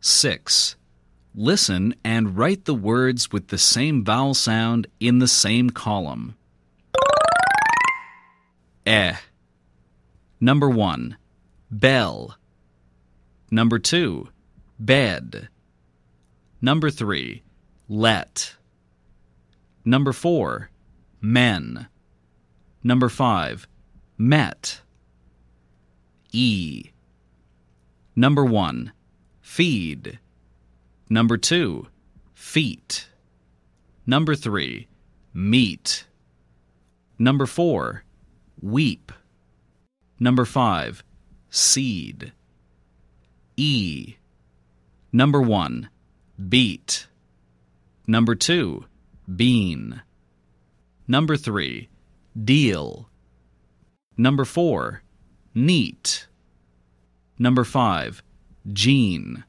6. Listen and write the words with the same vowel sound in the same column. Eh. Number 1. Bell. Number 2. Bed. Number 3. Let. Number 4. Men. Number 5. Met. E. Number 1. Feed. Number 2. Feet. Number 3. meat. Number 4. Weep. Number 5. Seed. E. Number 1. Beat. Number 2. Bean. Number 3. Deal. Number 4. Neat. Number 5. Gene.